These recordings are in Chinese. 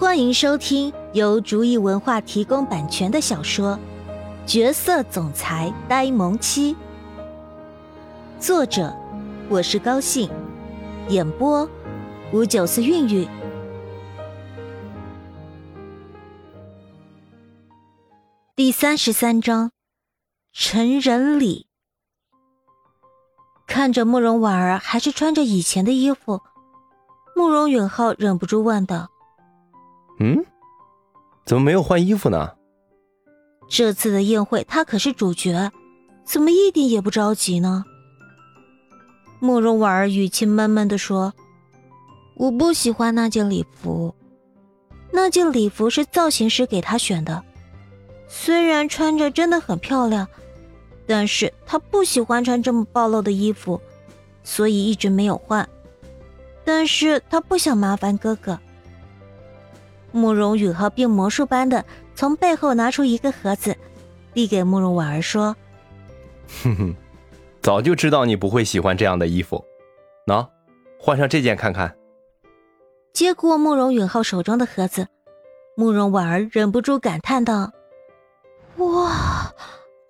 欢迎收听由竹意文化提供版权的小说《角色总裁呆萌妻》，作者我是高兴，演播五九四韵韵。第三十三章，成人礼。看着慕容婉儿还是穿着以前的衣服，慕容允浩忍不住问道。嗯，怎么没有换衣服呢？这次的宴会他可是主角，怎么一点也不着急呢？慕容婉儿语气闷闷的说：“我不喜欢那件礼服，那件礼服是造型师给她选的，虽然穿着真的很漂亮，但是她不喜欢穿这么暴露的衣服，所以一直没有换。但是她不想麻烦哥哥。”慕容允浩变魔术般的从背后拿出一个盒子，递给慕容婉儿说：“哼哼，早就知道你不会喜欢这样的衣服，喏，换上这件看看。”接过慕容允浩手中的盒子，慕容婉儿忍不住感叹道：“哇，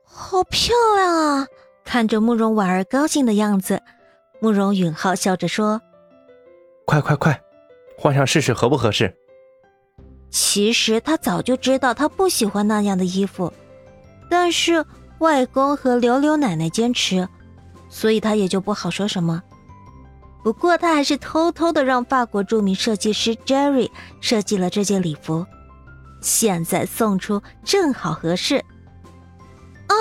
好漂亮啊！”看着慕容婉儿高兴的样子，慕容允浩笑着说：“快快快，换上试试合不合适。”其实他早就知道他不喜欢那样的衣服，但是外公和柳柳奶奶坚持，所以他也就不好说什么。不过他还是偷偷的让法国著名设计师 Jerry 设计了这件礼服，现在送出正好合适。啊！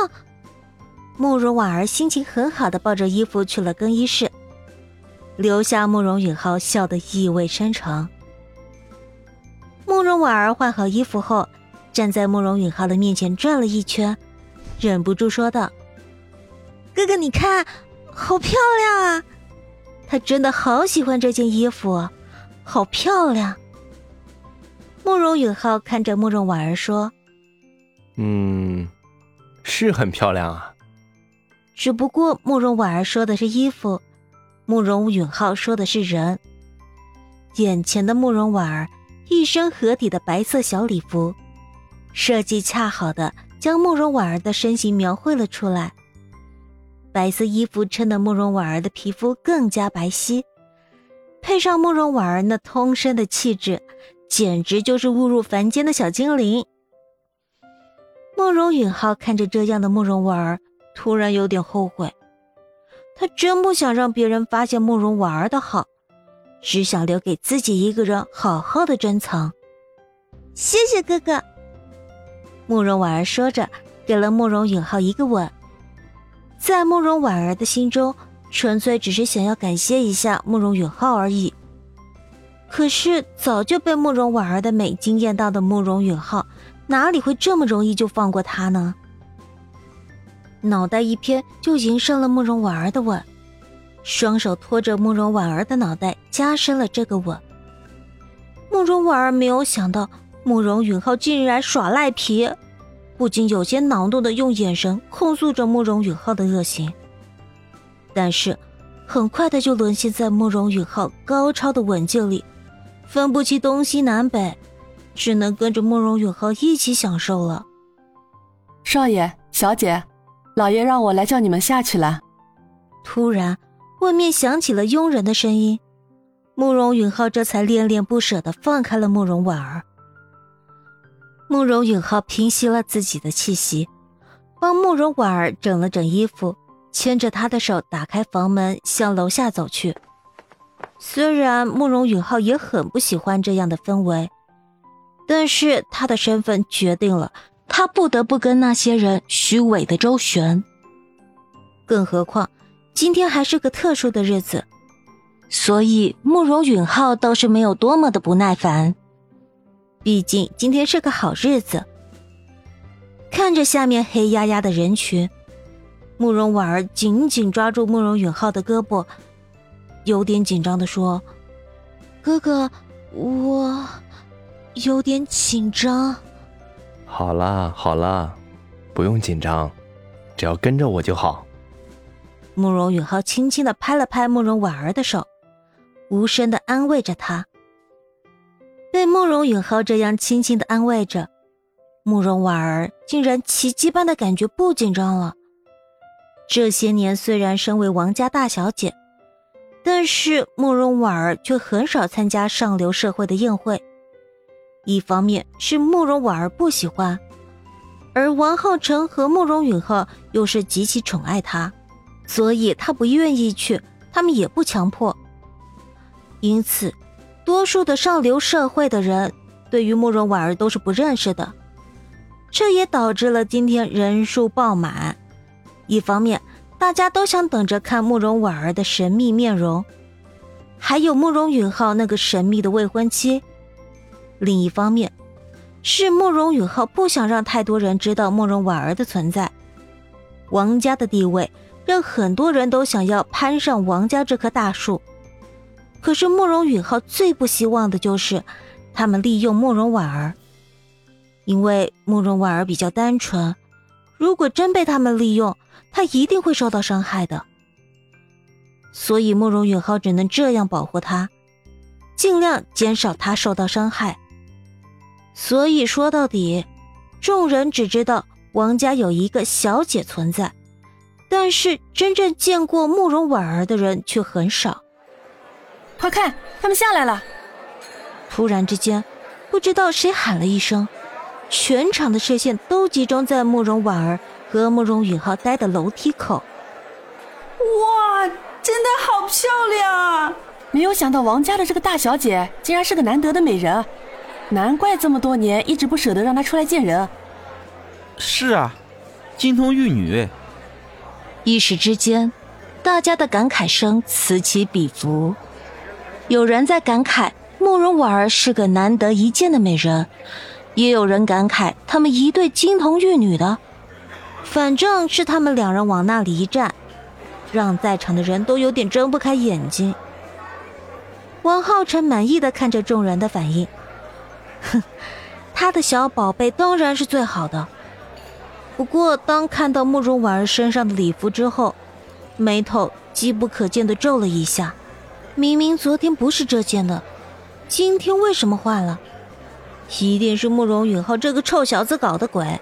慕容婉儿心情很好的抱着衣服去了更衣室，留下慕容允浩笑得意味深长。慕容婉儿换好衣服后，站在慕容允浩的面前转了一圈，忍不住说道：“哥哥，你看，好漂亮啊！他真的好喜欢这件衣服，好漂亮。”慕容允浩看着慕容婉儿说：“嗯，是很漂亮啊。”只不过慕容婉儿说的是衣服，慕容允浩说的是人。眼前的慕容婉儿。一身合体的白色小礼服，设计恰好的将慕容婉儿的身形描绘了出来。白色衣服衬得慕容婉儿的皮肤更加白皙，配上慕容婉儿那通身的气质，简直就是误入凡间的小精灵。慕容允浩看着这样的慕容婉儿，突然有点后悔，他真不想让别人发现慕容婉儿的好。只想留给自己一个人好好的珍藏。谢谢哥哥。慕容婉儿说着，给了慕容允浩一个吻。在慕容婉儿的心中，纯粹只是想要感谢一下慕容允浩而已。可是早就被慕容婉儿的美惊艳到的慕容允浩，哪里会这么容易就放过她呢？脑袋一偏，就迎上了慕容婉儿的吻。双手托着慕容婉儿的脑袋，加深了这个吻。慕容婉儿没有想到慕容允浩竟然耍赖皮，不禁有些恼怒的用眼神控诉着慕容允浩的恶行。但是，很快的就沦陷在慕容允浩高超的吻技里，分不清东西南北，只能跟着慕容允浩一起享受了。少爷、小姐，老爷让我来叫你们下去了。突然。外面响起了佣人的声音，慕容允浩这才恋恋不舍的放开了慕容婉儿。慕容允浩平息了自己的气息，帮慕容婉儿整了整衣服，牵着她的手打开房门向楼下走去。虽然慕容允浩也很不喜欢这样的氛围，但是他的身份决定了他不得不跟那些人虚伪的周旋，更何况。今天还是个特殊的日子，所以慕容允浩倒是没有多么的不耐烦。毕竟今天是个好日子。看着下面黑压压的人群，慕容婉儿紧紧抓住慕容允浩的胳膊，有点紧张的说：“哥哥，我有点紧张。”好啦好啦，不用紧张，只要跟着我就好。慕容允浩轻轻的拍了拍慕容婉儿的手，无声的安慰着她。被慕容允浩这样轻轻的安慰着，慕容婉儿竟然奇迹般的感觉不紧张了。这些年虽然身为王家大小姐，但是慕容婉儿却很少参加上流社会的宴会。一方面是慕容婉儿不喜欢，而王浩辰和慕容允浩又是极其宠爱她，所以她不愿意去，他们也不强迫。因此，多数的上流社会的人对于慕容婉儿都是不认识的，这也导致了今天人数爆满。一方面，大家都想等着看慕容婉儿的神秘面容，还有慕容允浩那个神秘的未婚妻；另一方面，是慕容允浩不想让太多人知道慕容婉儿的存在。王家的地位让很多人都想要攀上王家这棵大树，可是慕容允浩最不希望的就是他们利用慕容婉儿，因为慕容婉儿比较单纯，如果真被他们利用。他一定会受到伤害的，所以慕容允浩只能这样保护他，尽量减少他受到伤害。所以说到底，众人只知道王家有一个小姐存在，但是真正见过慕容婉儿的人却很少。快看，他们下来了！突然之间，不知道谁喊了一声，全场的视线都集中在慕容婉儿。和慕容允浩待的楼梯口，哇，真的好漂亮啊！没有想到王家的这个大小姐竟然是个难得的美人，难怪这么多年一直不舍得让她出来见人。是啊，金童玉女。一时之间，大家的感慨声此起彼伏，有人在感慨慕容婉儿是个难得一见的美人，也有人感慨他们一对金童玉女的。反正是他们两人往那里一站，让在场的人都有点睁不开眼睛。王浩辰满意的看着众人的反应，哼，他的小宝贝当然是最好的。不过当看到慕容婉儿身上的礼服之后，眉头机不可见的皱了一下。明明昨天不是这件的，今天为什么换了？一定是慕容允浩这个臭小子搞的鬼。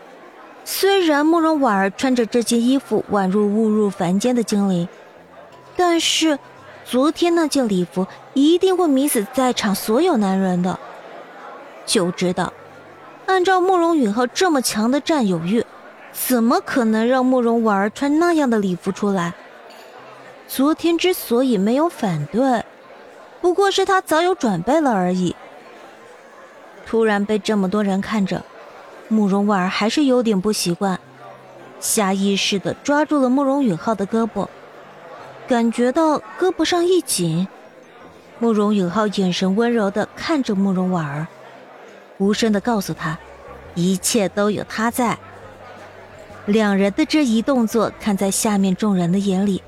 虽然慕容婉儿穿着这件衣服宛如误入凡间的精灵，但是昨天那件礼服一定会迷死在场所有男人的。就知道，按照慕容允浩这么强的占有欲，怎么可能让慕容婉儿穿那样的礼服出来？昨天之所以没有反对，不过是他早有准备了而已。突然被这么多人看着。慕容婉儿还是有点不习惯，下意识的抓住了慕容允浩的胳膊，感觉到胳膊上一紧。慕容允浩眼神温柔的看着慕容婉儿，无声的告诉他，一切都有他在。两人的这一动作，看在下面众人的眼里，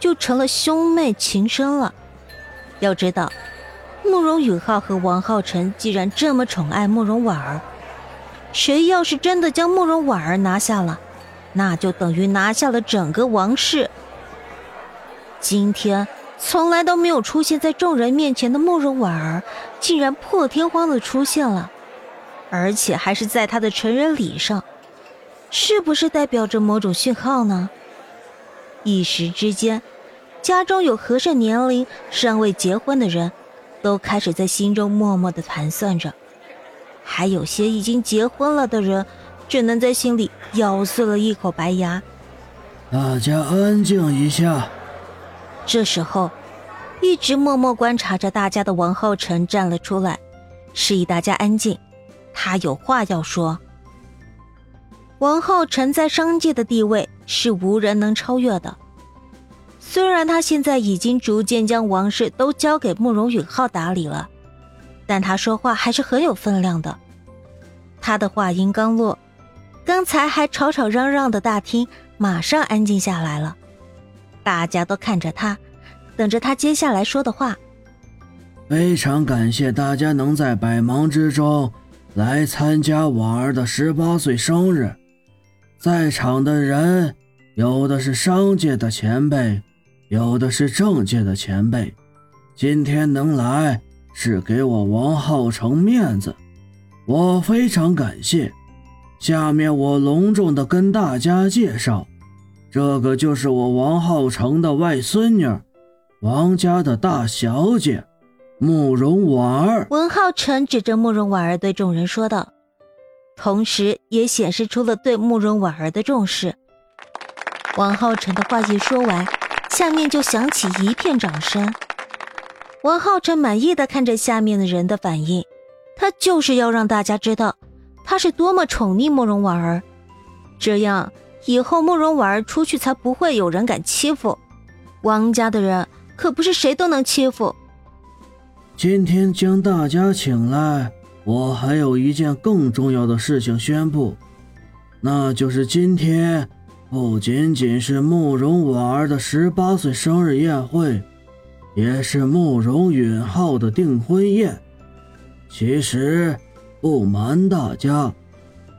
就成了兄妹情深了。要知道，慕容允浩和王浩辰既然这么宠爱慕容婉儿。谁要是真的将慕容婉儿拿下了，那就等于拿下了整个王室。今天从来都没有出现在众人面前的慕容婉儿，竟然破天荒的出现了，而且还是在她的成人礼上，是不是代表着某种讯号呢？一时之间，家中有和适年龄尚未结婚的人，都开始在心中默默的盘算着。还有些已经结婚了的人，只能在心里咬碎了一口白牙。大家安静一下。这时候，一直默默观察着大家的王浩辰站了出来，示意大家安静。他有话要说。王浩辰在商界的地位是无人能超越的。虽然他现在已经逐渐将王室都交给慕容允浩打理了。但他说话还是很有分量的。他的话音刚落，刚才还吵吵嚷嚷的大厅马上安静下来了。大家都看着他，等着他接下来说的话。非常感谢大家能在百忙之中来参加婉儿的十八岁生日。在场的人，有的是商界的前辈，有的是政界的前辈。今天能来。是给我王浩成面子，我非常感谢。下面我隆重的跟大家介绍，这个就是我王浩成的外孙女，王家的大小姐，慕容婉儿。文浩成指着慕容婉儿对众人说道，同时也显示出了对慕容婉儿的重视。王浩辰的话一说完，下面就响起一片掌声。王浩辰满意的看着下面的人的反应，他就是要让大家知道。他是多么宠溺慕容婉儿，这样以后慕容婉儿出去才不会有人敢欺负。王家的人可不是谁都能欺负。今天将大家请来，我还有一件更重要的事情宣布，那就是今天不仅仅是慕容婉儿的十八岁生日宴会，也是慕容允浩的订婚宴。其实。不瞒大家，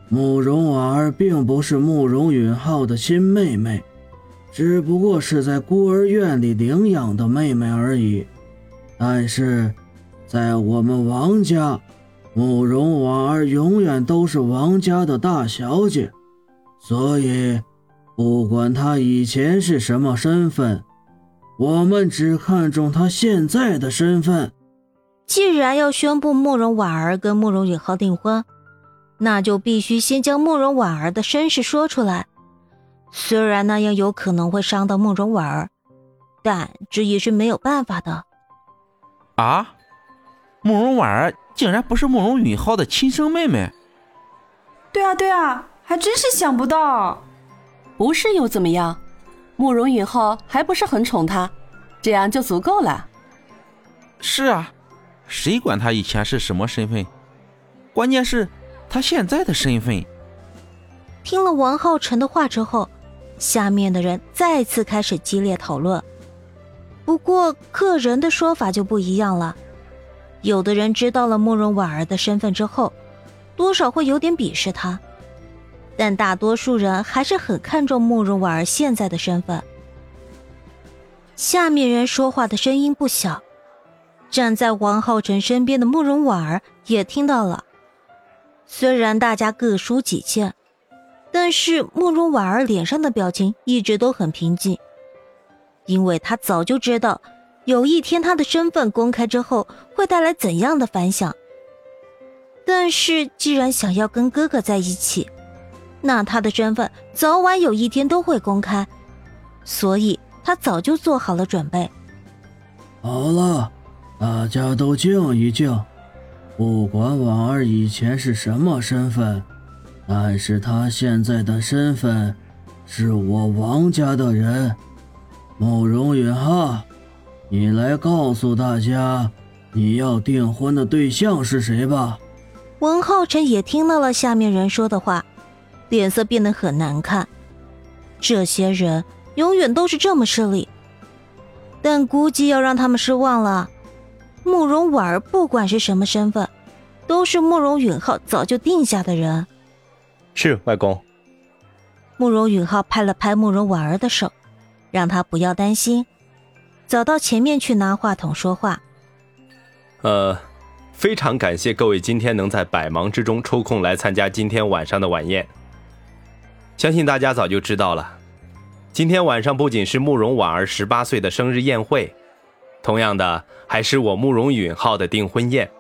慕容婉儿并不是慕容允浩的亲妹妹，只不过是在孤儿院里领养的妹妹而已。但是，在我们王家，慕容婉儿永远都是王家的大小姐，所以，不管她以前是什么身份，我们只看重她现在的身份。既然要宣布慕容婉儿跟慕容允浩订婚，那就必须先将慕容婉儿的身世说出来。虽然那样有可能会伤到慕容婉儿，但这也是没有办法的。啊，慕容婉儿竟然不是慕容允浩的亲生妹妹？对啊，对啊，还真是想不到。不是又怎么样？慕容允浩还不是很宠她，这样就足够了。是啊。谁管他以前是什么身份？关键是，他现在的身份。听了王浩辰的话之后，下面的人再次开始激烈讨论。不过，个人的说法就不一样了。有的人知道了慕容婉儿的身份之后，多少会有点鄙视她，但大多数人还是很看重慕容婉儿现在的身份。下面人说话的声音不小。站在王浩辰身边的慕容婉儿也听到了，虽然大家各抒己见，但是慕容婉儿脸上的表情一直都很平静，因为她早就知道，有一天他的身份公开之后会带来怎样的反响。但是既然想要跟哥哥在一起，那他的身份早晚有一天都会公开，所以他早就做好了准备。好了。大家都静一静，不管婉儿以前是什么身份，但是她现在的身份是我王家的人。慕容允浩，你来告诉大家，你要订婚的对象是谁吧。文浩辰也听到了下面人说的话，脸色变得很难看。这些人永远都是这么势利，但估计要让他们失望了。慕容婉儿不管是什么身份，都是慕容允浩早就定下的人。是外公。慕容允浩拍了拍慕容婉儿的手，让她不要担心，走到前面去拿话筒说话。呃，非常感谢各位今天能在百忙之中抽空来参加今天晚上的晚宴。相信大家早就知道了，今天晚上不仅是慕容婉儿十八岁的生日宴会。同样的，还是我慕容允浩的订婚宴，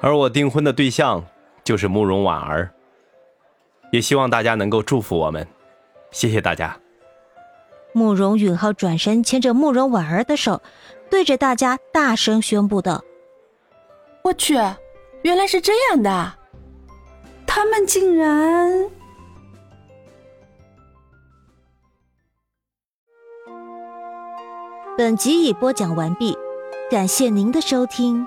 而我订婚的对象就是慕容婉儿，也希望大家能够祝福我们，谢谢大家。慕容允浩转身牵着慕容婉儿的手，对着大家大声宣布道：“我去，原来是这样的，他们竟然……”本集已播讲完毕，感谢您的收听。